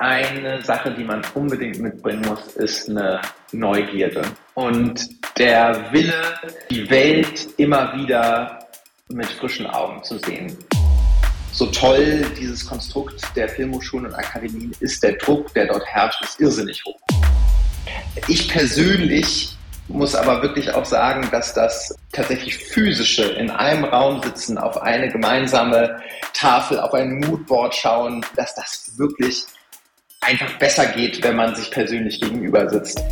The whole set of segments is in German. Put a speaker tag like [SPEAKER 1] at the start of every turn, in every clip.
[SPEAKER 1] eine Sache, die man unbedingt mitbringen muss, ist eine Neugierde und der Wille, die Welt immer wieder mit frischen Augen zu sehen. So toll dieses Konstrukt der Filmhochschulen und Akademien ist, der Druck, der dort herrscht, ist irrsinnig hoch. Ich persönlich muss aber wirklich auch sagen, dass das tatsächlich physische in einem Raum sitzen, auf eine gemeinsame Tafel, auf ein Moodboard schauen, dass das wirklich einfach besser geht, wenn man sich persönlich gegenüber sitzt.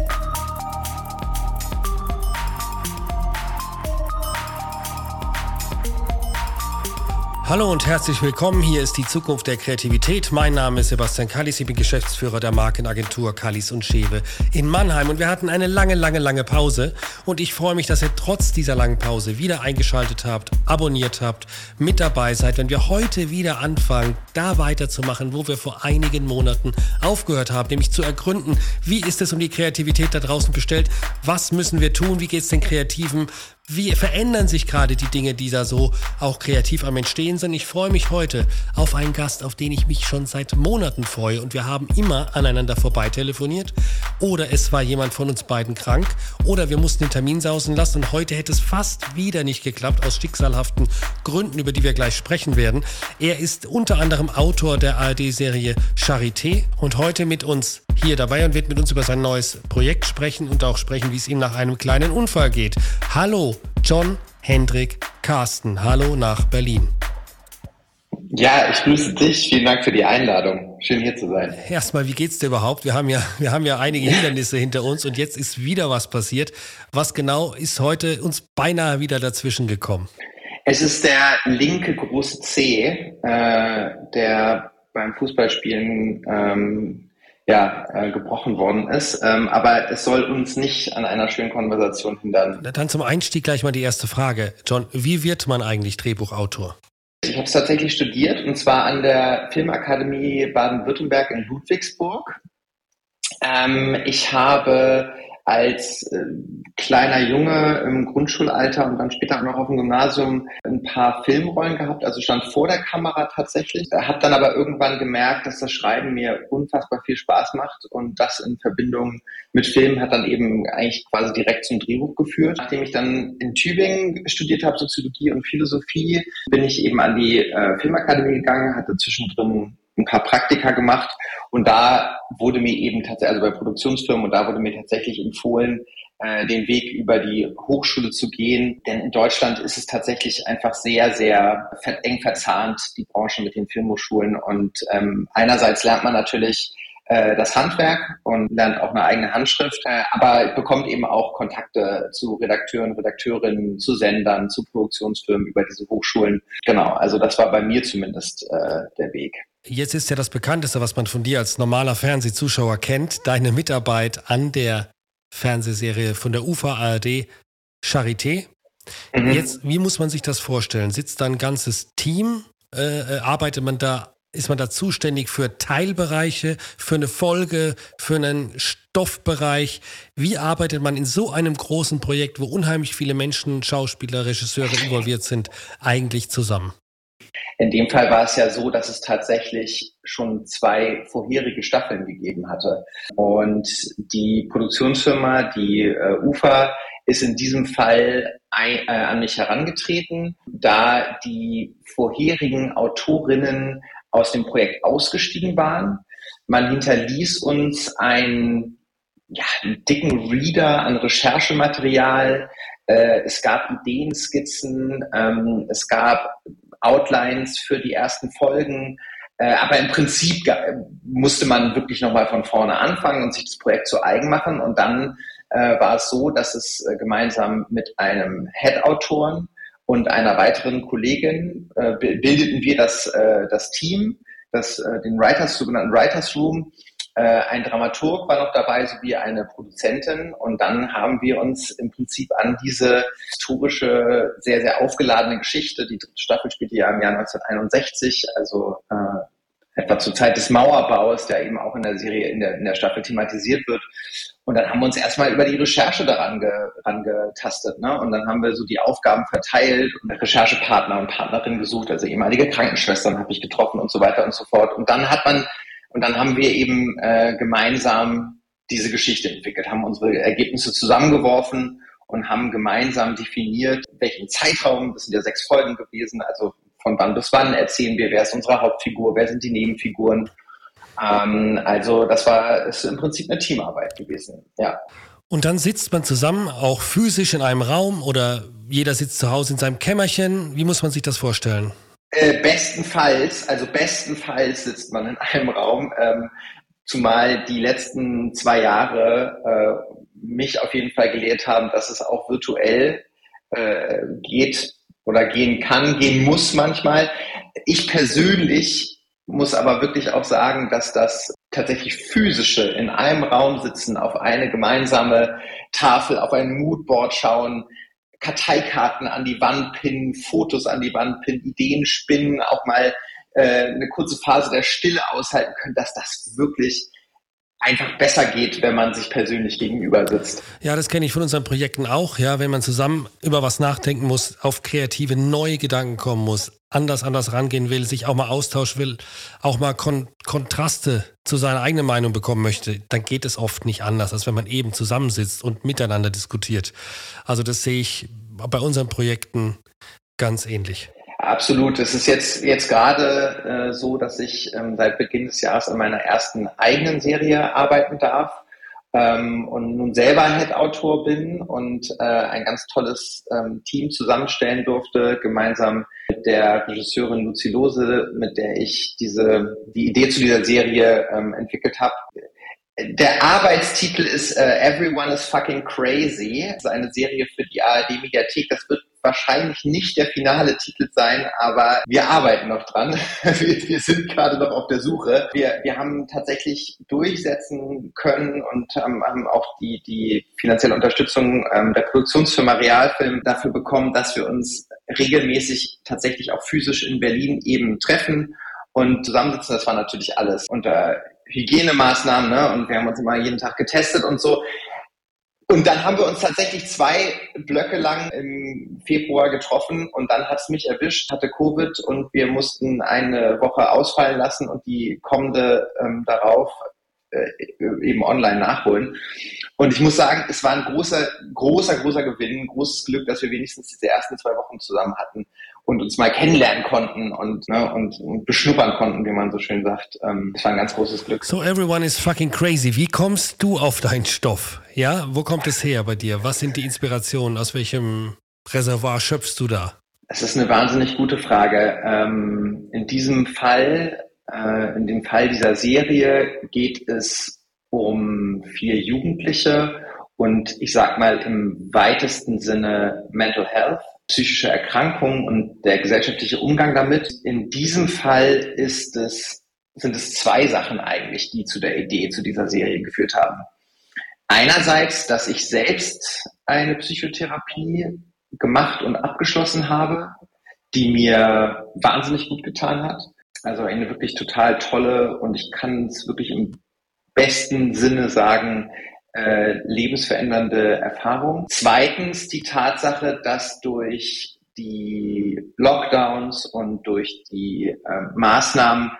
[SPEAKER 2] Hallo und herzlich willkommen. Hier ist die Zukunft der Kreativität. Mein Name ist Sebastian Kallis. Ich bin Geschäftsführer der Markenagentur Kallis und Schewe in Mannheim. Und wir hatten eine lange, lange, lange Pause. Und ich freue mich, dass ihr trotz dieser langen Pause wieder eingeschaltet habt, abonniert habt, mit dabei seid, wenn wir heute wieder anfangen, da weiterzumachen, wo wir vor einigen Monaten aufgehört haben, nämlich zu ergründen, wie ist es um die Kreativität da draußen bestellt, was müssen wir tun, wie geht es den Kreativen, wie verändern sich gerade die Dinge, die da so auch kreativ am Entstehen sind? Ich freue mich heute auf einen Gast, auf den ich mich schon seit Monaten freue. Und wir haben immer aneinander vorbei telefoniert. Oder es war jemand von uns beiden krank. Oder wir mussten den Termin sausen lassen. Und heute hätte es fast wieder nicht geklappt, aus schicksalhaften Gründen, über die wir gleich sprechen werden. Er ist unter anderem Autor der ARD-Serie Charité und heute mit uns hier dabei und wird mit uns über sein neues Projekt sprechen und auch sprechen, wie es ihm nach einem kleinen Unfall geht. Hallo, John Hendrik Carsten. Hallo nach Berlin.
[SPEAKER 1] Ja, ich grüße dich. Vielen Dank für die Einladung. Schön hier zu sein.
[SPEAKER 2] Erstmal, wie geht's dir überhaupt? Wir haben ja, wir haben ja einige Hindernisse hinter uns und jetzt ist wieder was passiert. Was genau ist heute uns beinahe wieder dazwischen gekommen?
[SPEAKER 1] Es ist der linke große C, äh, der beim Fußballspielen ähm, ja, äh, gebrochen worden ist. Ähm, aber es soll uns nicht an einer schönen Konversation hindern.
[SPEAKER 2] Dann zum Einstieg gleich mal die erste Frage. John, wie wird man eigentlich Drehbuchautor?
[SPEAKER 1] Ich habe es tatsächlich studiert und zwar an der Filmakademie Baden-Württemberg in Ludwigsburg. Ähm, ich habe als äh, kleiner Junge im Grundschulalter und dann später auch noch auf dem Gymnasium ein paar Filmrollen gehabt, also stand vor der Kamera tatsächlich. Habe dann aber irgendwann gemerkt, dass das Schreiben mir unfassbar viel Spaß macht und das in Verbindung mit Film hat dann eben eigentlich quasi direkt zum Drehbuch geführt. Nachdem ich dann in Tübingen studiert habe, Soziologie und Philosophie, bin ich eben an die äh, Filmakademie gegangen, hatte zwischendrin ein paar Praktika gemacht und da wurde mir eben tatsächlich, also bei Produktionsfirmen, und da wurde mir tatsächlich empfohlen, äh, den Weg über die Hochschule zu gehen. Denn in Deutschland ist es tatsächlich einfach sehr, sehr eng verzahnt, die Branche mit den Filmhochschulen. Und ähm, einerseits lernt man natürlich äh, das Handwerk und lernt auch eine eigene Handschrift, äh, aber bekommt eben auch Kontakte zu Redakteuren, Redakteurinnen, zu Sendern, zu Produktionsfirmen über diese Hochschulen. Genau, also das war bei mir zumindest äh, der Weg.
[SPEAKER 2] Jetzt ist ja das Bekannteste, was man von dir als normaler Fernsehzuschauer kennt, deine Mitarbeit an der Fernsehserie von der UFA ARD Charité. Mhm. Jetzt, wie muss man sich das vorstellen? Sitzt da ein ganzes Team? Äh, äh, arbeitet man da, ist man da zuständig für Teilbereiche, für eine Folge, für einen Stoffbereich? Wie arbeitet man in so einem großen Projekt, wo unheimlich viele Menschen, Schauspieler, Regisseure involviert sind, eigentlich zusammen?
[SPEAKER 1] In dem Fall war es ja so, dass es tatsächlich schon zwei vorherige Staffeln gegeben hatte. Und die Produktionsfirma, die äh, UFA, ist in diesem Fall ein, äh, an mich herangetreten, da die vorherigen Autorinnen aus dem Projekt ausgestiegen waren. Man hinterließ uns ein, ja, einen dicken Reader an Recherchematerial. Äh, es gab Ideenskizzen, ähm, es gab Outlines für die ersten Folgen. Äh, aber im Prinzip musste man wirklich nochmal von vorne anfangen und sich das Projekt zu eigen machen. Und dann äh, war es so, dass es äh, gemeinsam mit einem Head-Autoren und einer weiteren Kollegin äh, bildeten wir das, äh, das Team, das, äh, den Writers, sogenannten Writers Room, ein Dramaturg war noch dabei sowie eine Produzentin. Und dann haben wir uns im Prinzip an diese historische, sehr, sehr aufgeladene Geschichte, die dritte Staffel spielt ja im Jahr 1961, also äh, etwa zur Zeit des Mauerbaus, der eben auch in der Serie, in der, in der Staffel thematisiert wird. Und dann haben wir uns erstmal über die Recherche daran ge, getastet. Ne? Und dann haben wir so die Aufgaben verteilt und Recherchepartner und Partnerinnen gesucht, also ehemalige Krankenschwestern habe ich getroffen und so weiter und so fort. Und dann hat man Und dann haben wir eben äh, gemeinsam diese Geschichte entwickelt, haben unsere Ergebnisse zusammengeworfen und haben gemeinsam definiert, welchen Zeitraum, das sind ja sechs Folgen gewesen, also von wann bis wann erzählen wir, wer ist unsere Hauptfigur, wer sind die Nebenfiguren. Ähm, also das war ist im Prinzip eine Teamarbeit gewesen, ja.
[SPEAKER 2] Und dann sitzt man zusammen, auch physisch in einem Raum oder jeder sitzt zu Hause in seinem Kämmerchen. Wie muss man sich das vorstellen?
[SPEAKER 1] Äh, bestenfalls, also bestenfalls sitzt man in einem Raum, ähm, zumal die letzten zwei Jahre äh, mich auf jeden Fall gelehrt haben, dass es auch virtuell äh, geht oder gehen kann, gehen muss manchmal. Ich persönlich muss aber wirklich auch sagen, dass das tatsächlich physische in einem Raum sitzen, auf eine gemeinsame Tafel, auf ein Moodboard schauen, Karteikarten an die Wand pinnen, Fotos an die Wand pinnen, Ideen spinnen, auch mal äh, eine kurze Phase der Stille aushalten können, dass das wirklich einfach besser geht, wenn man sich persönlich gegenüber sitzt.
[SPEAKER 2] Ja, das kenne ich von unseren Projekten auch, ja, wenn man zusammen über was nachdenken muss, auf kreative neue Gedanken kommen muss, anders anders rangehen will, sich auch mal austauschen will, auch mal Kon Kontraste zu seiner eigenen Meinung bekommen möchte, dann geht es oft nicht anders, als wenn man eben zusammensitzt und miteinander diskutiert. Also das sehe ich bei unseren Projekten ganz ähnlich.
[SPEAKER 1] Absolut. Es ist jetzt, jetzt gerade äh, so, dass ich ähm, seit Beginn des Jahres an meiner ersten eigenen Serie arbeiten darf ähm, und nun selber Head-Autor bin und äh, ein ganz tolles ähm, Team zusammenstellen durfte, gemeinsam mit der Regisseurin Lucy Lose, mit der ich diese, die Idee zu dieser Serie ähm, entwickelt habe. Der Arbeitstitel ist äh, Everyone is fucking crazy. Das ist eine Serie für die ARD Mediathek. Das wird wahrscheinlich nicht der finale Titel sein, aber wir arbeiten noch dran. Wir, wir sind gerade noch auf der Suche. Wir, wir haben tatsächlich durchsetzen können und ähm, haben auch die, die finanzielle Unterstützung ähm, der Produktionsfirma Realfilm dafür bekommen, dass wir uns regelmäßig tatsächlich auch physisch in Berlin eben treffen und zusammensitzen. Das war natürlich alles unter Hygienemaßnahmen, ne? Und wir haben uns immer jeden Tag getestet und so. Und dann haben wir uns tatsächlich zwei Blöcke lang im Februar getroffen und dann hat es mich erwischt, hatte Covid und wir mussten eine Woche ausfallen lassen und die kommende ähm, darauf äh, eben online nachholen. Und ich muss sagen, es war ein großer, großer, großer Gewinn, großes Glück, dass wir wenigstens diese ersten zwei Wochen zusammen hatten und uns mal kennenlernen konnten und, ne, und, und beschnuppern konnten, wie man so schön sagt. Ähm, das war ein ganz großes Glück.
[SPEAKER 2] So everyone is fucking crazy. Wie kommst du auf deinen Stoff? Ja, wo kommt es her bei dir? Was sind die Inspirationen? Aus welchem Reservoir schöpfst du da?
[SPEAKER 1] Das ist eine wahnsinnig gute Frage. Ähm, in diesem Fall, äh, in dem Fall dieser Serie geht es um vier Jugendliche und ich sag mal im weitesten Sinne Mental Health psychische Erkrankungen und der gesellschaftliche Umgang damit. In diesem Fall ist es, sind es zwei Sachen eigentlich, die zu der Idee zu dieser Serie geführt haben. Einerseits, dass ich selbst eine Psychotherapie gemacht und abgeschlossen habe, die mir wahnsinnig gut getan hat. Also eine wirklich total tolle und ich kann es wirklich im besten Sinne sagen, äh, lebensverändernde Erfahrung. Zweitens die Tatsache, dass durch die Lockdowns und durch die äh, Maßnahmen,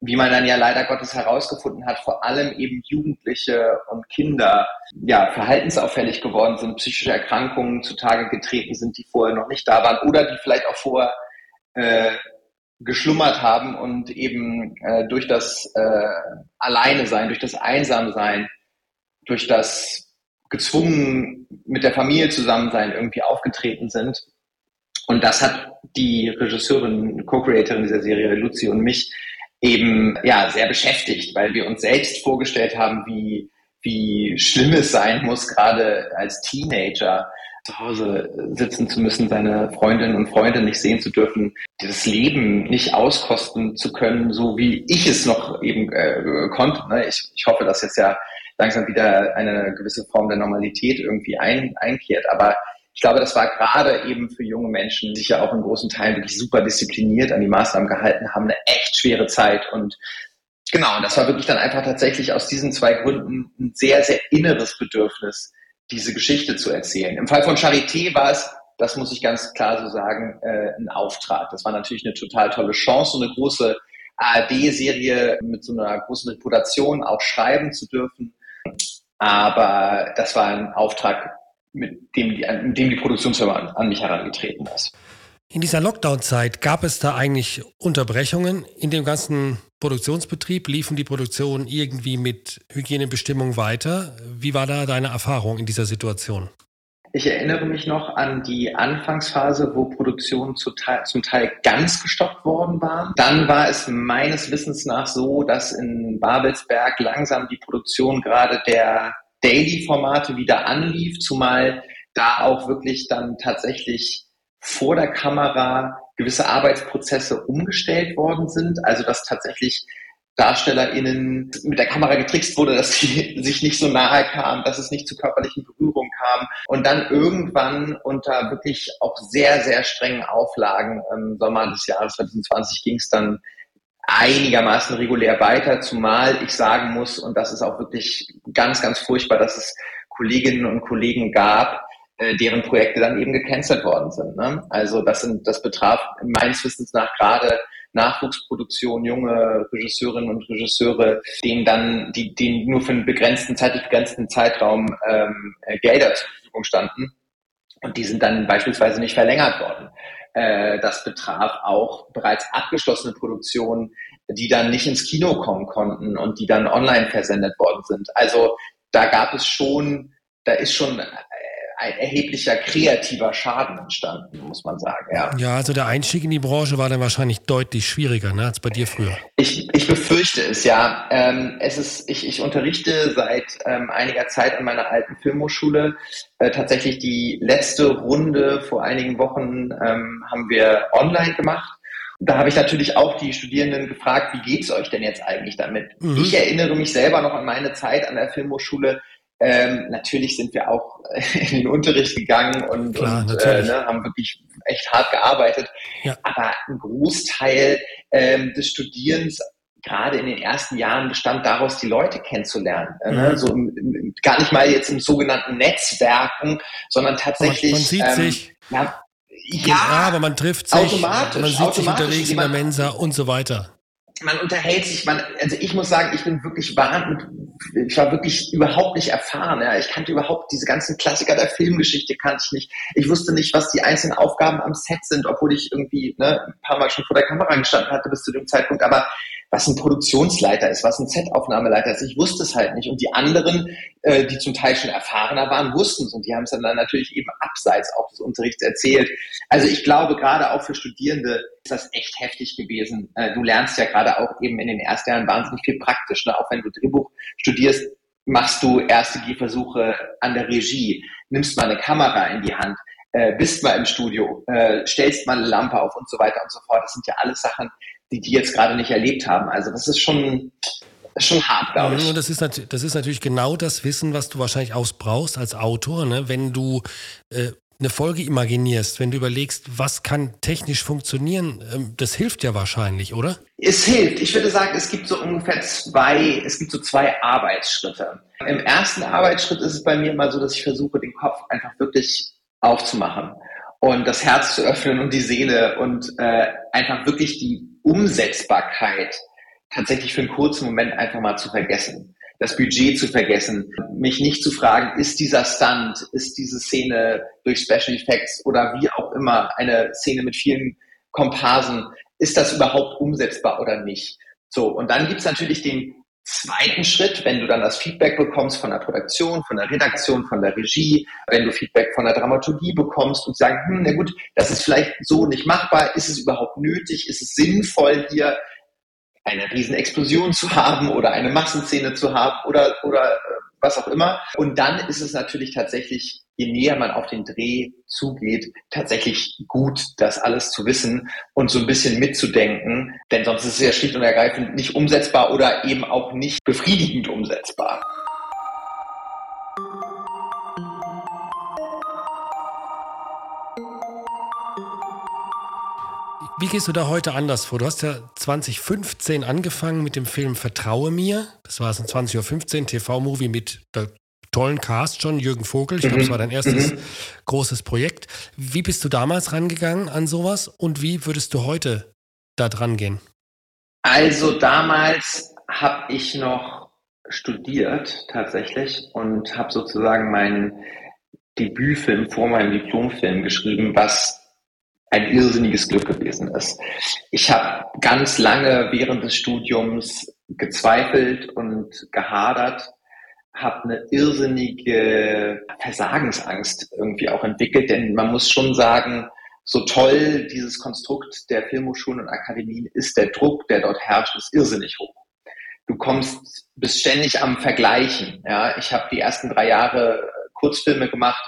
[SPEAKER 1] wie man dann ja leider Gottes herausgefunden hat, vor allem eben Jugendliche und Kinder ja verhaltensauffällig geworden sind, psychische Erkrankungen zutage getreten sind, die vorher noch nicht da waren oder die vielleicht auch vorher äh, geschlummert haben und eben äh, durch das äh, Alleine sein, durch das Einsamsein durch das gezwungen mit der Familie zusammen sein irgendwie aufgetreten sind. Und das hat die Regisseurin, Co-Creatorin dieser Serie, Luzi und mich eben ja sehr beschäftigt, weil wir uns selbst vorgestellt haben, wie, wie schlimm es sein muss, gerade als Teenager zu Hause sitzen zu müssen, seine Freundinnen und Freunde nicht sehen zu dürfen, das Leben nicht auskosten zu können, so wie ich es noch eben äh, konnte. Ne? Ich, ich hoffe, dass jetzt ja langsam wieder eine gewisse Form der Normalität irgendwie ein, einkehrt. Aber ich glaube, das war gerade eben für junge Menschen, die sich ja auch in großen Teilen wirklich super diszipliniert an die Maßnahmen gehalten haben, eine echt schwere Zeit. Und genau, das war wirklich dann einfach tatsächlich aus diesen zwei Gründen ein sehr, sehr inneres Bedürfnis, diese Geschichte zu erzählen. Im Fall von Charité war es, das muss ich ganz klar so sagen, äh, ein Auftrag. Das war natürlich eine total tolle Chance und eine große ARD-Serie mit so einer großen Reputation auch schreiben zu dürfen. Aber das war ein Auftrag, mit dem die, mit dem die Produktionsfirma an, an mich herangetreten ist.
[SPEAKER 2] In dieser Lockdown-Zeit gab es da eigentlich Unterbrechungen in dem ganzen Produktionsbetrieb? Liefen die Produktionen irgendwie mit Hygienebestimmungen weiter? Wie war da deine Erfahrung in dieser Situation?
[SPEAKER 1] Ich erinnere mich noch an die Anfangsphase, wo Produktionen zum Teil, zum Teil ganz gestoppt worden waren. Dann war es meines Wissens nach so, dass in Babelsberg langsam die Produktion gerade der Daily-Formate wieder anlief, zumal da auch wirklich dann tatsächlich vor der Kamera gewisse Arbeitsprozesse umgestellt worden sind. Also dass tatsächlich DarstellerInnen mit der Kamera getrickst wurde, dass sie sich nicht so nahe kamen, dass es nicht zu körperlichen Berührungen kam. Und dann irgendwann unter wirklich auch sehr, sehr strengen Auflagen im Sommer des Jahres 2020 ging es dann einigermaßen regulär weiter, zumal ich sagen muss, und das ist auch wirklich ganz, ganz furchtbar, dass es Kolleginnen und Kollegen gab, äh, deren Projekte dann eben gecancelt worden sind. Ne? Also das sind, das betraf meines Wissens nach gerade Nachwuchsproduktion, junge Regisseurinnen und Regisseure, denen dann, die, denen nur für einen begrenzten, zeitlich begrenzten Zeitraum ähm, äh, Gelder zur Verfügung standen. Und die sind dann beispielsweise nicht verlängert worden. Äh, das betraf auch bereits abgeschlossene Produktionen, die dann nicht ins Kino kommen konnten und die dann online versendet worden sind. Also da gab es schon, da ist schon ein erheblicher kreativer Schaden entstanden, muss man sagen. Ja,
[SPEAKER 2] ja also der Einstieg in die Branche war dann wahrscheinlich deutlich schwieriger ne, als bei dir früher.
[SPEAKER 1] Ich, ich befürchte es, ja. Ähm, es ist, ich, ich unterrichte seit ähm, einiger Zeit an meiner alten Filmhochschule. Äh, tatsächlich die letzte Runde vor einigen Wochen ähm, haben wir online gemacht. Da habe ich natürlich auch die Studierenden gefragt, wie geht's euch denn jetzt eigentlich damit? Mhm. Ich erinnere mich selber noch an meine Zeit an der Filmhochschule ähm, natürlich sind wir auch in den Unterricht gegangen und, Klar, und äh, ne, haben wirklich echt hart gearbeitet. Ja. Aber ein Großteil ähm, des Studierens gerade in den ersten Jahren bestand daraus, die Leute kennenzulernen. Äh, ne? Mhm. So im, gar nicht mal jetzt im sogenannten Netzwerken, sondern tatsächlich.
[SPEAKER 2] Man, man sieht ähm, sich. Ja, ja, aber man trifft sich,
[SPEAKER 1] automatisch,
[SPEAKER 2] man sieht
[SPEAKER 1] automatisch,
[SPEAKER 2] sich unterwegs in der Mensa und so weiter
[SPEAKER 1] man unterhält sich, man, also ich muss sagen, ich bin wirklich wahnsinnig, ich war wirklich überhaupt nicht erfahren. Ja. Ich kannte überhaupt diese ganzen Klassiker der Filmgeschichte, kannte ich nicht. Ich wusste nicht, was die einzelnen Aufgaben am Set sind, obwohl ich irgendwie ne, ein paar Mal schon vor der Kamera gestanden hatte bis zu dem Zeitpunkt. Aber was ein Produktionsleiter ist, was ein Set-Aufnahmeleiter ist. Ich wusste es halt nicht. Und die anderen, äh, die zum Teil schon erfahrener waren, wussten es. Und die haben es dann, dann natürlich eben abseits auch des Unterrichts erzählt. Also ich glaube, gerade auch für Studierende ist das echt heftig gewesen. Äh, du lernst ja gerade auch eben in den ersten Jahren wahnsinnig viel praktisch. Ne? Auch wenn du Drehbuch studierst, machst du erste Gehversuche an der Regie, nimmst mal eine Kamera in die Hand, äh, bist mal im Studio, äh, stellst mal eine Lampe auf und so weiter und so fort. Das sind ja alles Sachen, die die jetzt gerade nicht erlebt haben. Also das ist schon, das ist schon hart, glaube ich.
[SPEAKER 2] Das ist, das ist natürlich genau das Wissen, was du wahrscheinlich ausbrauchst als Autor, ne? wenn du äh, eine Folge imaginierst, wenn du überlegst, was kann technisch funktionieren, ähm, das hilft ja wahrscheinlich, oder?
[SPEAKER 1] Es hilft. Ich würde sagen, es gibt so ungefähr zwei, es gibt so zwei Arbeitsschritte. Im ersten Arbeitsschritt ist es bei mir immer so, dass ich versuche, den Kopf einfach wirklich aufzumachen und das Herz zu öffnen und die Seele und äh, einfach wirklich die Umsetzbarkeit tatsächlich für einen kurzen Moment einfach mal zu vergessen. Das Budget zu vergessen, mich nicht zu fragen, ist dieser Stunt, ist diese Szene durch Special Effects oder wie auch immer eine Szene mit vielen Komparsen, ist das überhaupt umsetzbar oder nicht? So, und dann gibt's natürlich den zweiten Schritt, wenn du dann das Feedback bekommst von der Produktion, von der Redaktion, von der Regie, wenn du Feedback von der Dramaturgie bekommst und sagen, hm, na gut, das ist vielleicht so nicht machbar, ist es überhaupt nötig, ist es sinnvoll hier eine Riesenexplosion zu haben oder eine Massenszene zu haben oder, oder äh, was auch immer. Und dann ist es natürlich tatsächlich, je näher man auf den Dreh zugeht, tatsächlich gut, das alles zu wissen und so ein bisschen mitzudenken, denn sonst ist es ja schlicht und ergreifend nicht umsetzbar oder eben auch nicht befriedigend umsetzbar.
[SPEAKER 2] Wie gehst du da heute anders vor? Du hast ja 2015 angefangen mit dem Film Vertraue mir. Das war es um 20.15 Uhr, TV-Movie mit tollen Cast schon, Jürgen Vogel. Ich glaube, das war dein erstes mhm. großes Projekt. Wie bist du damals rangegangen an sowas und wie würdest du heute da dran gehen?
[SPEAKER 1] Also damals habe ich noch studiert tatsächlich und habe sozusagen meinen Debütfilm vor meinem Diplomfilm geschrieben, was ein irrsinniges Glück gewesen ist. Ich habe ganz lange während des Studiums gezweifelt und gehadert, habe eine irrsinnige Versagensangst irgendwie auch entwickelt, denn man muss schon sagen, so toll dieses Konstrukt der Filmhochschulen und Akademien ist, der Druck, der dort herrscht, ist irrsinnig hoch. Du kommst, bist ständig am Vergleichen. Ja, ich habe die ersten drei Jahre Kurzfilme gemacht.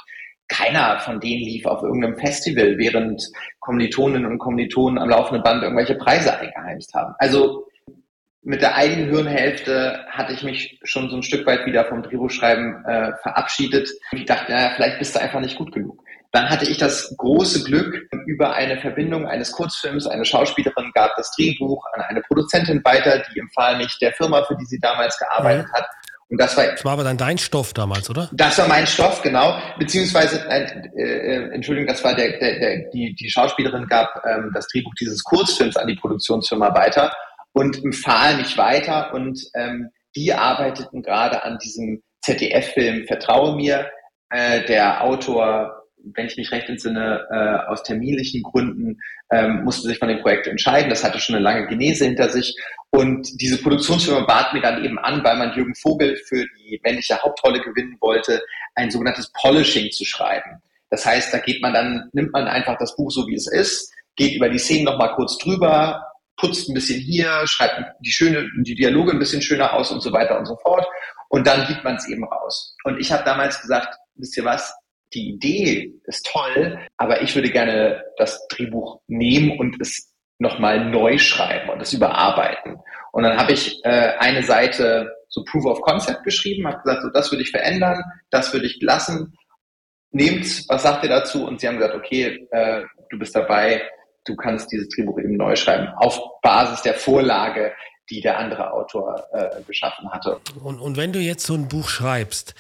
[SPEAKER 1] Keiner von denen lief auf irgendeinem Festival, während Kommilitoninnen und Kommilitonen am laufenden Band irgendwelche Preise eingeheimst haben. Also mit der eigenen Hirnhälfte hatte ich mich schon so ein Stück weit wieder vom Drehbuchschreiben äh, verabschiedet. Ich dachte, naja, vielleicht bist du einfach nicht gut genug. Dann hatte ich das große Glück, über eine Verbindung eines Kurzfilms, eine Schauspielerin gab das Drehbuch an eine Produzentin weiter, die empfahl mich der Firma, für die sie damals gearbeitet hat.
[SPEAKER 2] Und das war, das war aber dann dein Stoff damals, oder?
[SPEAKER 1] Das war mein Stoff, genau. Beziehungsweise, äh, äh, Entschuldigung, das war der, der, der die, die Schauspielerin gab ähm, das Drehbuch dieses Kurzfilms an die Produktionsfirma weiter und empfahl mich weiter und ähm, die arbeiteten gerade an diesem ZDF-Film Vertraue mir. Äh, der Autor, wenn ich mich recht entsinne, äh, aus terminlichen Gründen ähm, musste sich von dem Projekt entscheiden. Das hatte schon eine lange Genese hinter sich. Und diese Produktionsfirma bat mir dann eben an, weil man Jürgen Vogel für die männliche Hauptrolle gewinnen wollte, ein sogenanntes Polishing zu schreiben. Das heißt, da geht man dann, nimmt man einfach das Buch so wie es ist, geht über die Szenen nochmal kurz drüber, putzt ein bisschen hier, schreibt die schöne, die Dialoge ein bisschen schöner aus und so weiter und so fort. Und dann gibt man es eben raus. Und ich habe damals gesagt, wisst ihr was, die Idee ist toll, aber ich würde gerne das Drehbuch nehmen und es nochmal neu schreiben und es überarbeiten. Und dann habe ich äh, eine Seite so Proof of Concept geschrieben, habe gesagt, so das würde ich verändern, das würde ich lassen. Nehmt, was sagt ihr dazu? Und sie haben gesagt, okay, äh, du bist dabei, du kannst dieses Drehbuch eben neu schreiben, auf Basis der Vorlage, die der andere Autor äh, geschaffen hatte.
[SPEAKER 2] Und, und wenn du jetzt so ein Buch schreibst,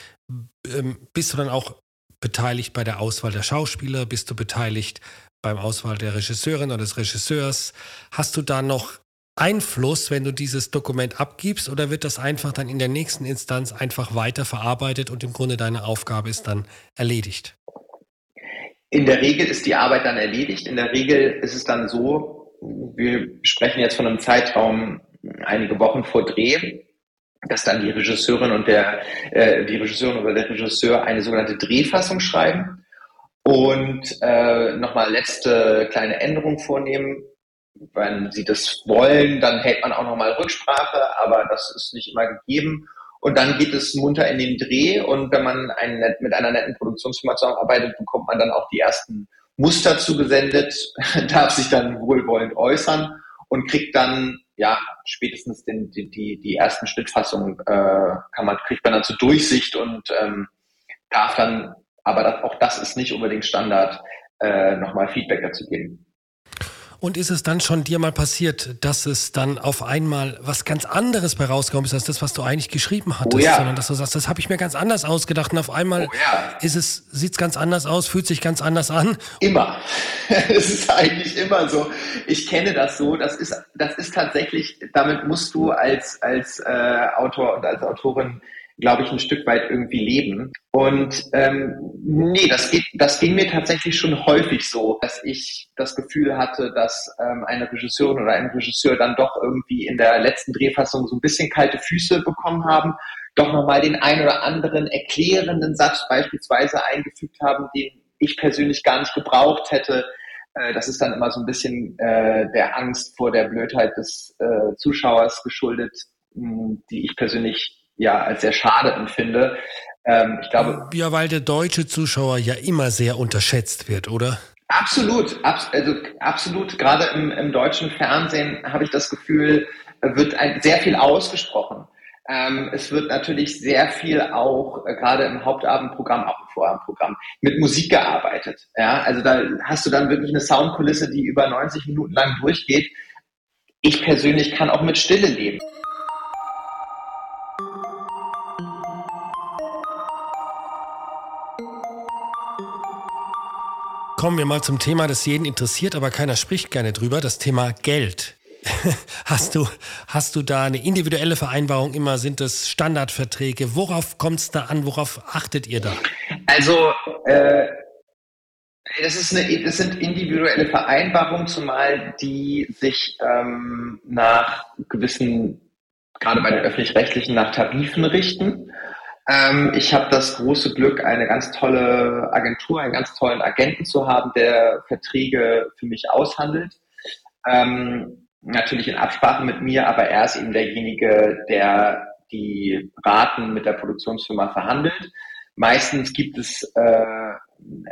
[SPEAKER 2] ähm, bist du dann auch beteiligt bei der Auswahl der Schauspieler? Bist du beteiligt beim Auswahl der Regisseurin oder des Regisseurs? Hast du da noch Einfluss, wenn du dieses Dokument abgibst, oder wird das einfach dann in der nächsten Instanz einfach weiterverarbeitet und im Grunde deine Aufgabe ist dann erledigt?
[SPEAKER 1] In der Regel ist die Arbeit dann erledigt. In der Regel ist es dann so, wir sprechen jetzt von einem Zeitraum einige Wochen vor Dreh, dass dann die Regisseurin und der äh, die Regisseurin oder der Regisseur eine sogenannte Drehfassung schreiben und äh, nochmal letzte kleine Änderungen vornehmen. Wenn sie das wollen, dann hält man auch nochmal Rücksprache, aber das ist nicht immer gegeben. Und dann geht es munter in den Dreh und wenn man ein, mit einer netten Produktionsfirma zusammenarbeitet, bekommt man dann auch die ersten Muster zugesendet, darf sich dann wohlwollend äußern und kriegt dann ja spätestens den, die, die, die ersten Schnittfassungen äh, kann man kriegt man dann zur Durchsicht und ähm, darf dann, aber das, auch das ist nicht unbedingt Standard, äh, nochmal Feedback dazu geben.
[SPEAKER 2] Und ist es dann schon dir mal passiert, dass es dann auf einmal was ganz anderes bei rausgekommen ist, als das, was du eigentlich geschrieben hattest, oh ja. sondern dass du sagst, das habe ich mir ganz anders ausgedacht und auf einmal oh ja. ist es, sieht es ganz anders aus, fühlt sich ganz anders an?
[SPEAKER 1] Immer. es ist eigentlich immer so. Ich kenne das so. Das ist, das ist tatsächlich, damit musst du als, als äh, Autor und als Autorin glaube ich, ein Stück weit irgendwie leben. Und ähm, nee, das, geht, das ging mir tatsächlich schon häufig so, dass ich das Gefühl hatte, dass ähm, eine Regisseurin oder ein Regisseur dann doch irgendwie in der letzten Drehfassung so ein bisschen kalte Füße bekommen haben, doch nochmal den ein oder anderen erklärenden Satz beispielsweise eingefügt haben, den ich persönlich gar nicht gebraucht hätte. Äh, das ist dann immer so ein bisschen äh, der Angst vor der Blödheit des äh, Zuschauers geschuldet, mh, die ich persönlich ja als sehr schade empfinde. Ähm, ich glaube.
[SPEAKER 2] Ja, weil der deutsche Zuschauer ja immer sehr unterschätzt wird, oder?
[SPEAKER 1] Absolut, abs also absolut. Gerade im, im deutschen Fernsehen habe ich das Gefühl, wird ein, sehr viel ausgesprochen. Ähm, es wird natürlich sehr viel auch, äh, gerade im Hauptabendprogramm, auch im Vorabendprogramm, mit Musik gearbeitet. Ja, also da hast du dann wirklich eine Soundkulisse, die über 90 Minuten lang durchgeht. Ich persönlich kann auch mit Stille leben.
[SPEAKER 2] Kommen wir mal zum Thema, das jeden interessiert, aber keiner spricht gerne drüber, das Thema Geld. Hast du, hast du da eine individuelle Vereinbarung immer? Sind das Standardverträge? Worauf kommt es da an? Worauf achtet ihr da?
[SPEAKER 1] Also, äh, das, ist eine, das sind individuelle Vereinbarungen, zumal die sich ähm, nach gewissen, gerade bei den öffentlich-rechtlichen, nach Tarifen richten. Ähm, ich habe das große Glück, eine ganz tolle Agentur, einen ganz tollen Agenten zu haben, der Verträge für mich aushandelt. Ähm, natürlich in Absprache mit mir, aber er ist eben derjenige, der die Raten mit der Produktionsfirma verhandelt. Meistens gibt es äh,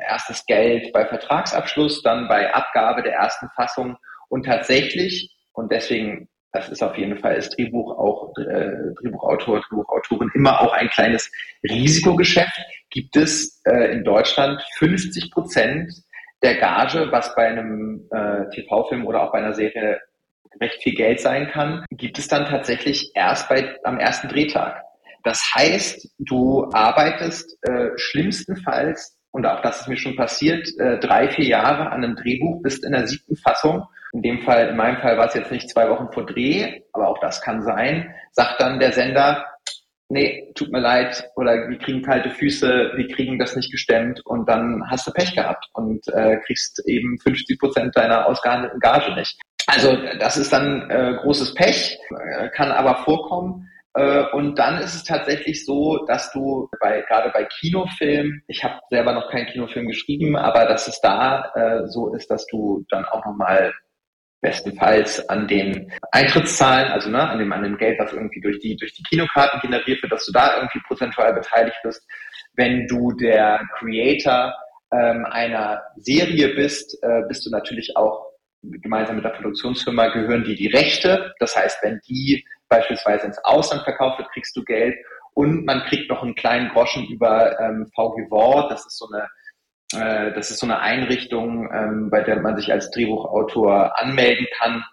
[SPEAKER 1] erstes Geld bei Vertragsabschluss, dann bei Abgabe der ersten Fassung und tatsächlich, und deswegen, das ist auf jeden Fall als Drehbuch auch, äh, Drehbuchautor, Drehbuchautorin immer auch ein kleines Risikogeschäft, gibt es äh, in Deutschland 50 Prozent der Gage, was bei einem äh, TV-Film oder auch bei einer Serie recht viel Geld sein kann, gibt es dann tatsächlich erst bei, am ersten Drehtag. Das heißt, du arbeitest äh, schlimmstenfalls, und auch das ist mir schon passiert, äh, drei, vier Jahre an einem Drehbuch, bist in der siebten Fassung. In dem Fall, in meinem Fall war es jetzt nicht zwei Wochen vor Dreh, aber auch das kann sein, sagt dann der Sender, nee, tut mir leid, oder wir kriegen kalte Füße, wir kriegen das nicht gestemmt und dann hast du Pech gehabt und äh, kriegst eben 50 Prozent deiner ausgehandelten Gage nicht. Also das ist dann äh, großes Pech, äh, kann aber vorkommen. Äh, und dann ist es tatsächlich so, dass du bei, gerade bei Kinofilmen, ich habe selber noch keinen Kinofilm geschrieben, aber dass es da äh, so ist, dass du dann auch nochmal bestenfalls an den Eintrittszahlen, also ne, an dem, an dem Geld, was irgendwie durch die, durch die Kinokarten generiert wird, dass du da irgendwie prozentual beteiligt bist. Wenn du der Creator ähm, einer Serie bist, äh, bist du natürlich auch gemeinsam mit der Produktionsfirma gehören die die Rechte. Das heißt, wenn die beispielsweise ins Ausland verkauft wird, kriegst du Geld und man kriegt noch einen kleinen Groschen über ähm, VG Wort. Das ist so eine äh, das ist so eine Einrichtung, ähm, bei der man sich als Drehbuchautor anmelden kann.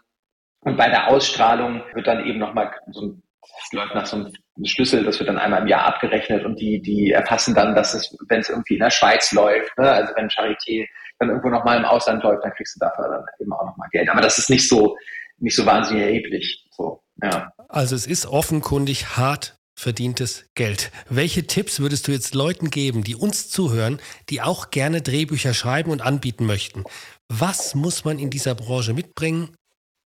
[SPEAKER 1] Und bei der Ausstrahlung wird dann eben nochmal so ein, das läuft nach so einem Schlüssel, das wird dann einmal im Jahr abgerechnet und die, die erfassen dann, dass es, wenn es irgendwie in der Schweiz läuft, ne, also wenn Charité dann irgendwo nochmal im Ausland läuft, dann kriegst du dafür dann eben auch nochmal Geld. Aber das ist nicht so, nicht so wahnsinnig erheblich. So, ja.
[SPEAKER 2] Also es ist offenkundig hart verdientes Geld. Welche Tipps würdest du jetzt Leuten geben, die uns zuhören, die auch gerne Drehbücher schreiben und anbieten möchten? Was muss man in dieser Branche mitbringen?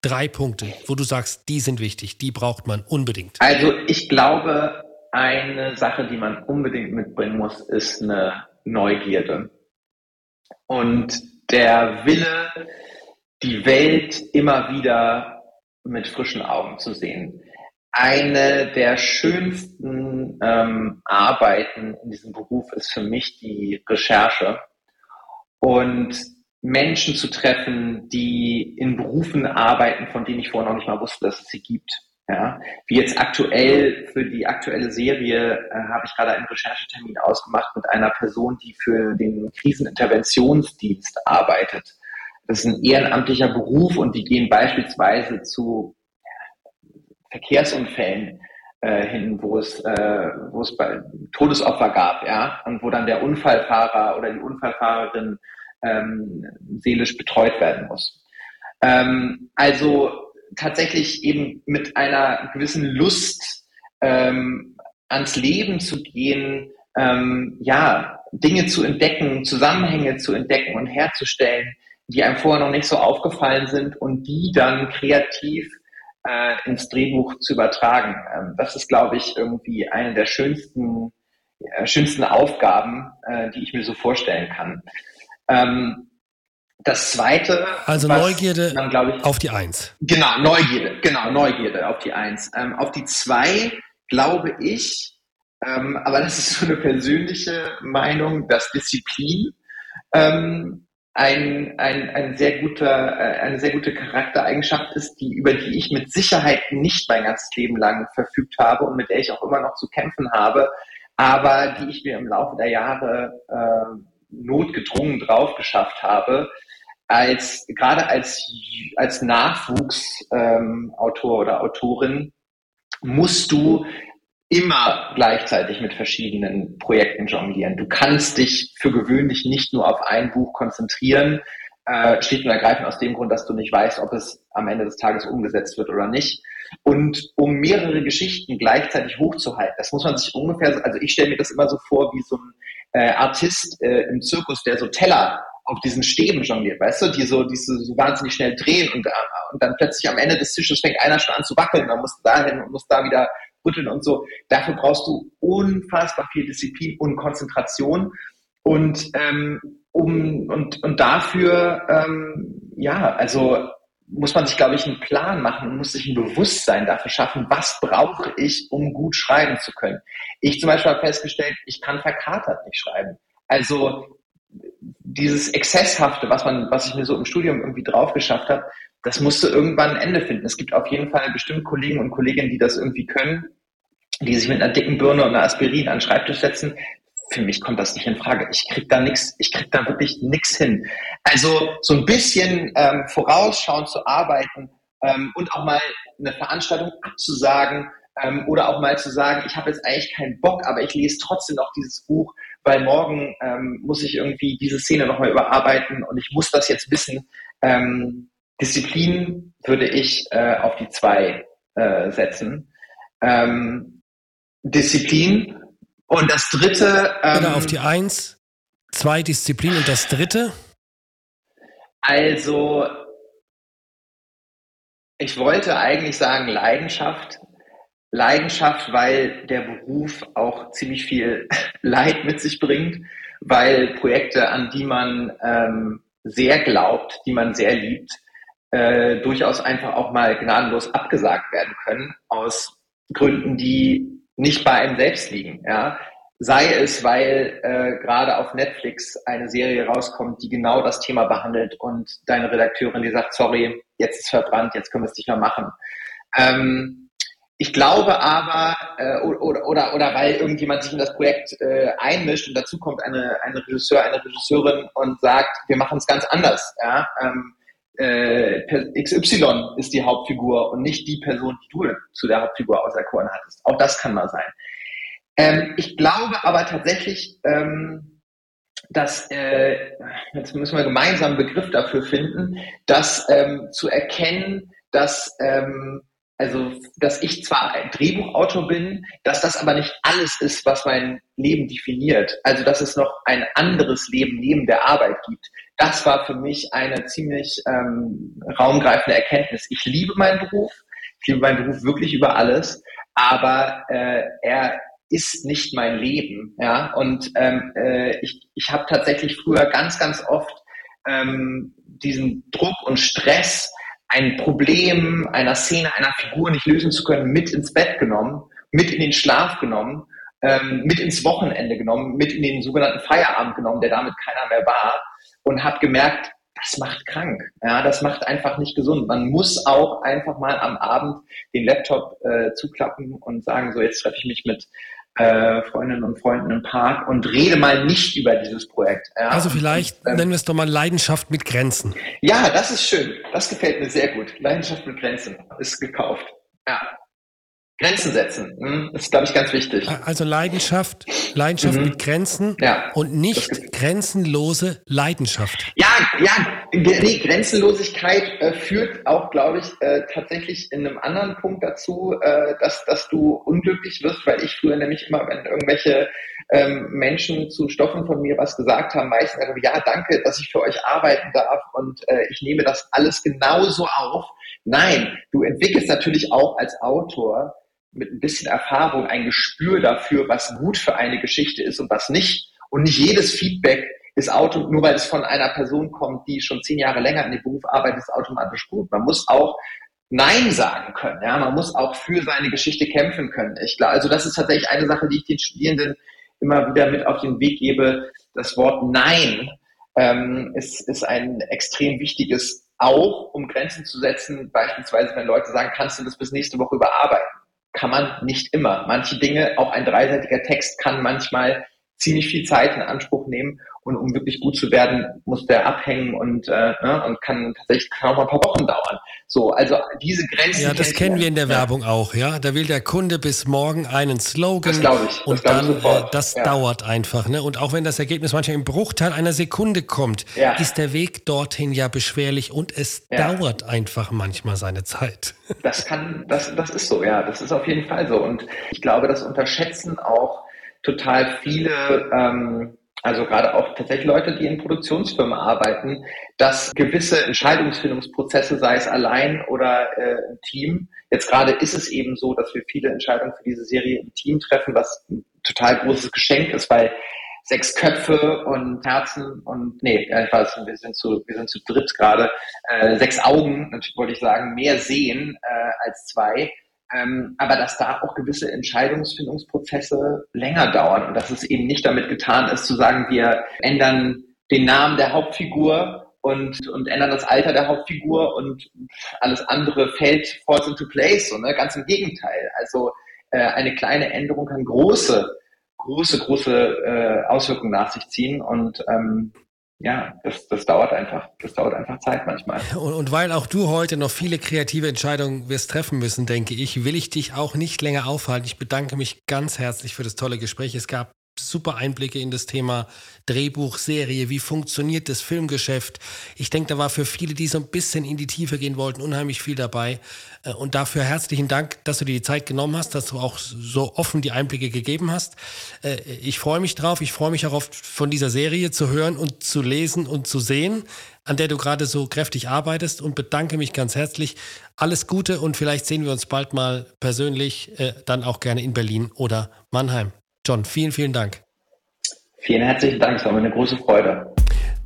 [SPEAKER 2] Drei Punkte, wo du sagst, die sind wichtig, die braucht man unbedingt.
[SPEAKER 1] Also ich glaube, eine Sache, die man unbedingt mitbringen muss, ist eine Neugierde. Und der Wille, die Welt immer wieder mit frischen Augen zu sehen eine der schönsten ähm, Arbeiten in diesem Beruf ist für mich die Recherche und Menschen zu treffen, die in Berufen arbeiten, von denen ich vorher noch nicht mal wusste, dass es sie gibt. Ja, wie jetzt aktuell für die aktuelle Serie äh, habe ich gerade einen Recherchetermin ausgemacht mit einer Person, die für den Kriseninterventionsdienst arbeitet. Das ist ein ehrenamtlicher Beruf und die gehen beispielsweise zu Verkehrsunfällen äh, hin, wo es, äh, wo es bei Todesopfer gab, ja, und wo dann der Unfallfahrer oder die Unfallfahrerin ähm, seelisch betreut werden muss. Ähm, also tatsächlich eben mit einer gewissen Lust ähm, ans Leben zu gehen, ähm, ja, Dinge zu entdecken, Zusammenhänge zu entdecken und herzustellen, die einem vorher noch nicht so aufgefallen sind und die dann kreativ äh, ins Drehbuch zu übertragen. Ähm, das ist, glaube ich, irgendwie eine der schönsten, äh, schönsten Aufgaben, äh, die ich mir so vorstellen kann. Ähm, das zweite.
[SPEAKER 2] Also Neugierde dann, ich, auf die Eins.
[SPEAKER 1] Genau, Neugierde, genau, Neugierde auf die Eins. Ähm, auf die zwei glaube ich, ähm, aber das ist so eine persönliche Meinung, dass Disziplin ähm, ein, ein, ein sehr guter, äh, eine sehr gute Charaktereigenschaft ist, die, über die ich mit Sicherheit nicht mein ganzes Leben lang verfügt habe und mit der ich auch immer noch zu kämpfen habe, aber die ich mir im Laufe der Jahre äh, notgedrungen drauf geschafft habe, als gerade als als Nachwuchsautor ähm, oder Autorin musst du immer gleichzeitig mit verschiedenen Projekten jonglieren. Du kannst dich für gewöhnlich nicht nur auf ein Buch konzentrieren, Äh, schlicht und ergreifend aus dem Grund, dass du nicht weißt, ob es am Ende des Tages umgesetzt wird oder nicht. Und um mehrere Geschichten gleichzeitig hochzuhalten, das muss man sich ungefähr, also ich stelle mir das immer so vor wie so ein äh, Artist äh, im Zirkus, der so Teller auf diesen Stäben jongliert, weißt du, die so, die so, so wahnsinnig schnell drehen und, äh, und dann plötzlich am Ende des Tisches fängt einer schon an zu wackeln, dann musst du dahin und musst da wieder rütteln und so. Dafür brauchst du unfassbar viel Disziplin und Konzentration und ähm, um und und dafür ähm, ja also muss man sich glaube ich einen Plan machen und muss sich ein Bewusstsein dafür schaffen, was brauche ich, um gut schreiben zu können. Ich zum Beispiel habe festgestellt, ich kann verkatert nicht schreiben. Also dieses Exzesshafte, was man, was ich mir so im Studium irgendwie drauf geschafft habe, das musste irgendwann ein Ende finden. Es gibt auf jeden Fall bestimmt Kollegen und Kolleginnen, die das irgendwie können, die sich mit einer dicken Birne und einer Aspirin an den Schreibtisch setzen. Für mich kommt das nicht in Frage. Ich krieg da nichts, ich krieg da wirklich nichts hin. Also so ein bisschen ähm, vorausschauend zu arbeiten ähm, und auch mal eine Veranstaltung abzusagen ähm, oder auch mal zu sagen, ich habe jetzt eigentlich keinen Bock, aber ich lese trotzdem noch dieses Buch, weil morgen ähm, muss ich irgendwie diese Szene nochmal überarbeiten und ich muss das jetzt wissen. Ähm, Disziplin würde ich äh, auf die zwei äh, setzen. Ähm, Disziplin und das dritte.
[SPEAKER 2] Ähm, Oder auf die eins, zwei Disziplin und das dritte?
[SPEAKER 1] Also, ich wollte eigentlich sagen Leidenschaft, Leidenschaft, weil der Beruf auch ziemlich viel Leid mit sich bringt, weil Projekte, an die man ähm, sehr glaubt, die man sehr liebt, äh, durchaus einfach auch mal gnadenlos abgesagt werden können aus Gründen, die nicht bei einem selbst liegen. Ja? Sei es, weil äh, gerade auf Netflix eine Serie rauskommt, die genau das Thema behandelt und deine Redakteurin, die sagt, sorry, jetzt ist verbrannt, jetzt können wir es nicht mehr machen. Ähm, ich glaube aber, äh, oder, oder, oder weil irgendjemand sich in das Projekt äh, einmischt und dazu kommt eine, eine Regisseur, eine Regisseurin und sagt, wir machen es ganz anders. Ja? Ähm, äh, XY ist die Hauptfigur und nicht die Person, die du zu der Hauptfigur auserkoren hattest. Auch das kann mal sein. Ähm, ich glaube aber tatsächlich, ähm, dass, äh, jetzt müssen wir gemeinsam einen Begriff dafür finden, dass ähm, zu erkennen, dass ähm, also, dass ich zwar ein Drehbuchautor bin, dass das aber nicht alles ist, was mein Leben definiert. Also, dass es noch ein anderes Leben neben der Arbeit gibt. Das war für mich eine ziemlich ähm, raumgreifende Erkenntnis. Ich liebe meinen Beruf. Ich liebe meinen Beruf wirklich über alles. Aber äh, er ist nicht mein Leben. Ja? Und ähm, äh, ich, ich habe tatsächlich früher ganz, ganz oft ähm, diesen Druck und Stress, ein Problem einer Szene, einer Figur nicht lösen zu können, mit ins Bett genommen, mit in den Schlaf genommen, ähm, mit ins Wochenende genommen, mit in den sogenannten Feierabend genommen, der damit keiner mehr war und habe gemerkt, das macht krank. Ja, das macht einfach nicht gesund. Man muss auch einfach mal am Abend den Laptop äh, zuklappen und sagen, so jetzt treffe ich mich mit äh, Freundinnen und Freunden im Park und rede mal nicht über dieses Projekt.
[SPEAKER 2] Ja. Also vielleicht ähm, nennen wir es doch mal Leidenschaft mit Grenzen.
[SPEAKER 1] Ja, das ist schön. Das gefällt mir sehr gut. Leidenschaft mit Grenzen ist gekauft. Ja. Grenzen setzen, hm, ist, glaube ich, ganz wichtig.
[SPEAKER 2] Also Leidenschaft, Leidenschaft mhm. mit Grenzen ja, und nicht grenzenlose Leidenschaft.
[SPEAKER 1] Ja, ja, nee, Grenzenlosigkeit äh, führt auch, glaube ich, äh, tatsächlich in einem anderen Punkt dazu, äh, dass, dass du unglücklich wirst, weil ich früher nämlich immer, wenn irgendwelche ähm, Menschen zu Stoffen von mir was gesagt haben, meistens gesagt, ja, danke, dass ich für euch arbeiten darf und äh, ich nehme das alles genauso auf. Nein, du entwickelst natürlich auch als Autor mit ein bisschen Erfahrung ein Gespür dafür, was gut für eine Geschichte ist und was nicht. Und nicht jedes Feedback ist Auto, nur weil es von einer Person kommt, die schon zehn Jahre länger in dem Beruf arbeitet, ist automatisch gut. Man muss auch Nein sagen können. Ja, man muss auch für seine Geschichte kämpfen können. Ich glaube, also das ist tatsächlich eine Sache, die ich den Studierenden immer wieder mit auf den Weg gebe. Das Wort Nein ähm, ist, ist ein extrem wichtiges auch, um Grenzen zu setzen. Beispielsweise, wenn Leute sagen, kannst du das bis nächste Woche überarbeiten? Kann man nicht immer. Manche Dinge, auch ein dreiseitiger Text kann manchmal ziemlich viel Zeit in Anspruch nehmen und um wirklich gut zu werden, muss der abhängen und, äh, ne, und kann tatsächlich kann auch mal ein paar Wochen dauern. So, also diese Grenzen.
[SPEAKER 2] Ja, das kennen wir in der ja. Werbung auch, ja. Da will der Kunde bis morgen einen Slogan.
[SPEAKER 1] Das ich. Das
[SPEAKER 2] und dann, äh, das ja. dauert einfach, ne? Und auch wenn das Ergebnis manchmal im Bruchteil einer Sekunde kommt, ja. ist der Weg dorthin ja beschwerlich und es dauert einfach manchmal seine Zeit.
[SPEAKER 1] Das kann, das, das ist so, ja. Das ist auf jeden Fall so. Und ich glaube, das unterschätzen auch total viele, ähm, also gerade auch tatsächlich Leute, die in Produktionsfirmen arbeiten, dass gewisse Entscheidungsfindungsprozesse, sei es allein oder äh, im Team, jetzt gerade ist es eben so, dass wir viele Entscheidungen für diese Serie im Team treffen, was ein total großes Geschenk ist, weil sechs Köpfe und Herzen und nee, ich weiß, wir sind zu, wir sind zu dritt gerade, äh, sechs Augen, natürlich wollte ich sagen, mehr sehen äh, als zwei ähm, aber dass da auch gewisse Entscheidungsfindungsprozesse länger dauern und dass es eben nicht damit getan ist, zu sagen, wir ändern den Namen der Hauptfigur und, und ändern das Alter der Hauptfigur und alles andere fällt falls into place. So, ne? Ganz im Gegenteil. Also äh, eine kleine Änderung kann große, große, große äh, Auswirkungen nach sich ziehen und ähm, ja, das, das dauert einfach, das dauert einfach Zeit manchmal.
[SPEAKER 2] Und, und, weil auch du heute noch viele kreative Entscheidungen wirst treffen müssen, denke ich, will ich dich auch nicht länger aufhalten. Ich bedanke mich ganz herzlich für das tolle Gespräch. Es gab super Einblicke in das Thema Drehbuch, Serie, wie funktioniert das Filmgeschäft. Ich denke, da war für viele, die so ein bisschen in die Tiefe gehen wollten, unheimlich viel dabei. Äh, und dafür herzlichen Dank, dass du dir die Zeit genommen hast, dass du auch so offen die Einblicke gegeben hast. Äh, ich freue mich drauf. Ich freue mich auch oft von dieser Serie zu hören und zu lesen und zu sehen, an der du gerade so kräftig arbeitest und bedanke mich ganz herzlich. Alles Gute und vielleicht sehen wir uns bald mal persönlich, äh, dann auch gerne in Berlin oder Mannheim. John, vielen, vielen Dank.
[SPEAKER 1] Vielen herzlichen Dank, es war mir eine große Freude.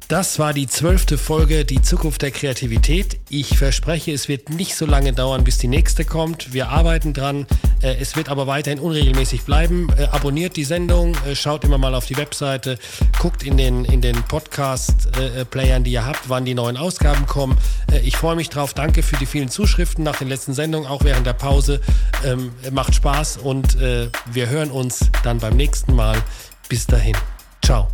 [SPEAKER 2] Das war die zwölfte Folge Die Zukunft der Kreativität. Ich verspreche, es wird nicht so lange dauern, bis die nächste kommt. Wir arbeiten dran. Äh, es wird aber weiterhin unregelmäßig bleiben. Äh, abonniert die Sendung, äh, schaut immer mal auf die Webseite, guckt in den, in den Podcast-Playern, die ihr habt, wann die neuen Ausgaben kommen. Ich freue mich drauf. Danke für die vielen Zuschriften nach den letzten Sendungen, auch während der Pause. Ähm, macht Spaß und wir hören uns dann beim nächsten Mal. Bis dahin. Ciao.